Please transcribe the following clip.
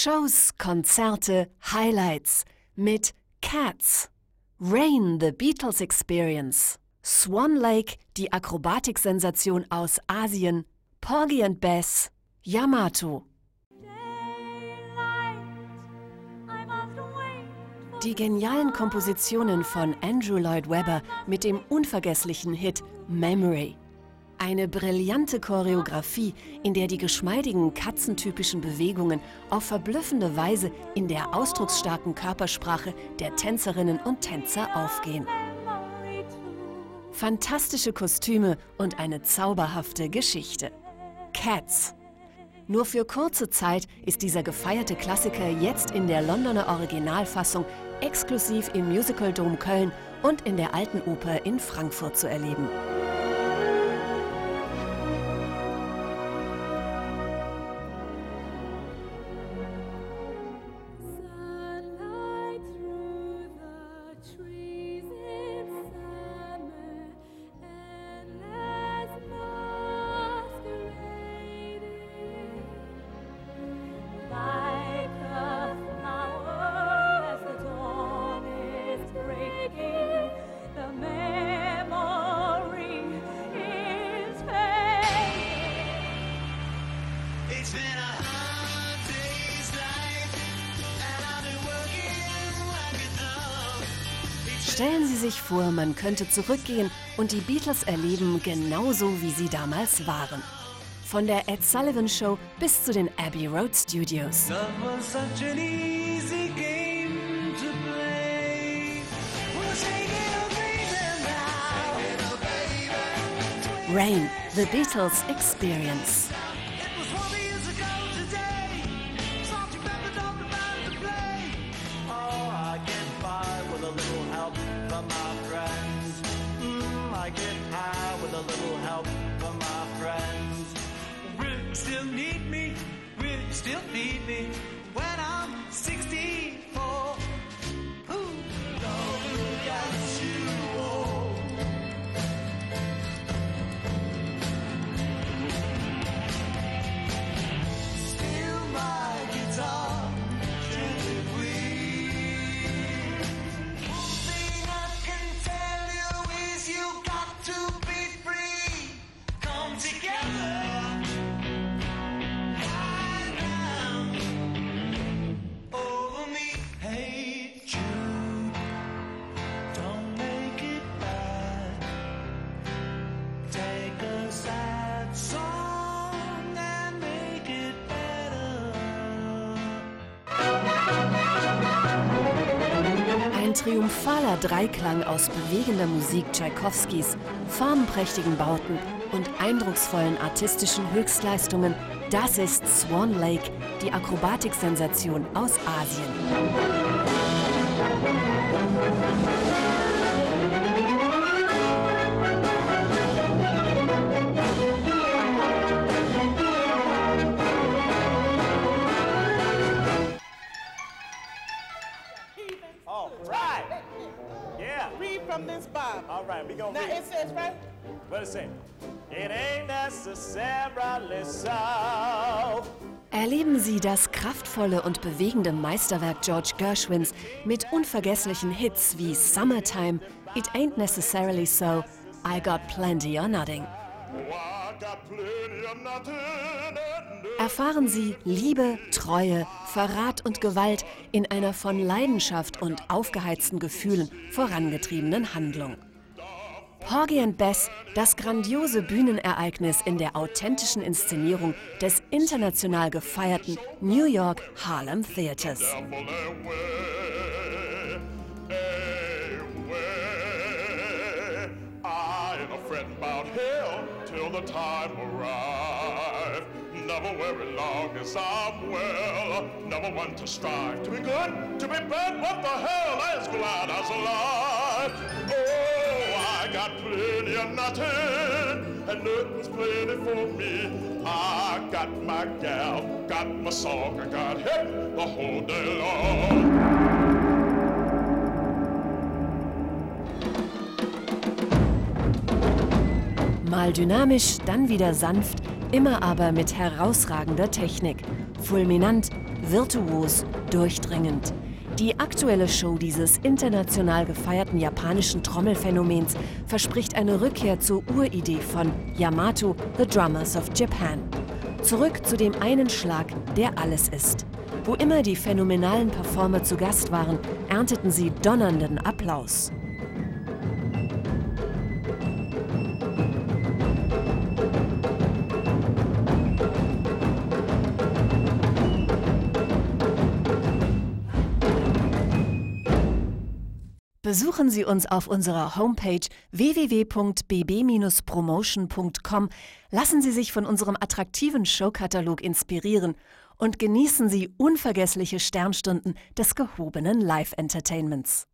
Shows, Konzerte, Highlights mit Cats, Rain, The Beatles Experience, Swan Lake, die Akrobatiksensation aus Asien, Porgy and Bess, Yamato. Die genialen Kompositionen von Andrew Lloyd Webber mit dem unvergesslichen Hit Memory. Eine brillante Choreografie, in der die geschmeidigen katzentypischen Bewegungen auf verblüffende Weise in der ausdrucksstarken Körpersprache der Tänzerinnen und Tänzer aufgehen. Fantastische Kostüme und eine zauberhafte Geschichte. Cats. Nur für kurze Zeit ist dieser gefeierte Klassiker jetzt in der Londoner Originalfassung exklusiv im Musical Dom Köln und in der Alten Oper in Frankfurt zu erleben. Stellen Sie sich vor, man könnte zurückgehen und die Beatles erleben, genauso wie sie damals waren. Von der Ed Sullivan Show bis zu den Abbey Road Studios. Rain, The Beatles Experience. you need triumphaler Dreiklang aus bewegender Musik Tschaikowskis, farbenprächtigen Bauten und eindrucksvollen artistischen Höchstleistungen, das ist Swan Lake, die Akrobatiksensation aus Asien. Bible. All right, we gonna Now read. it says right. What it say? It ain't necessarily so. Erleben Sie das kraftvolle und bewegende Meisterwerk George Gershwins mit unvergesslichen Hits wie Summertime, It Ain't Necessarily So, I Got Plenty or Nothing. Erfahren Sie Liebe, Treue, Verrat und Gewalt in einer von Leidenschaft und aufgeheizten Gefühlen vorangetriebenen Handlung. Porgy and Bess, das grandiose Bühnenereignis in der authentischen Inszenierung des international gefeierten New York Harlem Theaters. Never worry long as I'm well. Never one to strive to be good, to be bad. What the hell? As glad as alive. Got plenty of nothing, and nothing's plenty for me. I got my gal, got my song, I got hip the whole day long. Mal dynamisch, dann wieder sanft, immer aber mit herausragender Technik. Fulminant, virtuos, durchdringend. Die aktuelle Show dieses international gefeierten japanischen Trommelphänomens verspricht eine Rückkehr zur Uridee von Yamato, The Drummers of Japan. Zurück zu dem einen Schlag, der alles ist. Wo immer die phänomenalen Performer zu Gast waren, ernteten sie donnernden Applaus. Besuchen Sie uns auf unserer Homepage www.bb-promotion.com, lassen Sie sich von unserem attraktiven Showkatalog inspirieren und genießen Sie unvergessliche Sternstunden des gehobenen Live-Entertainments.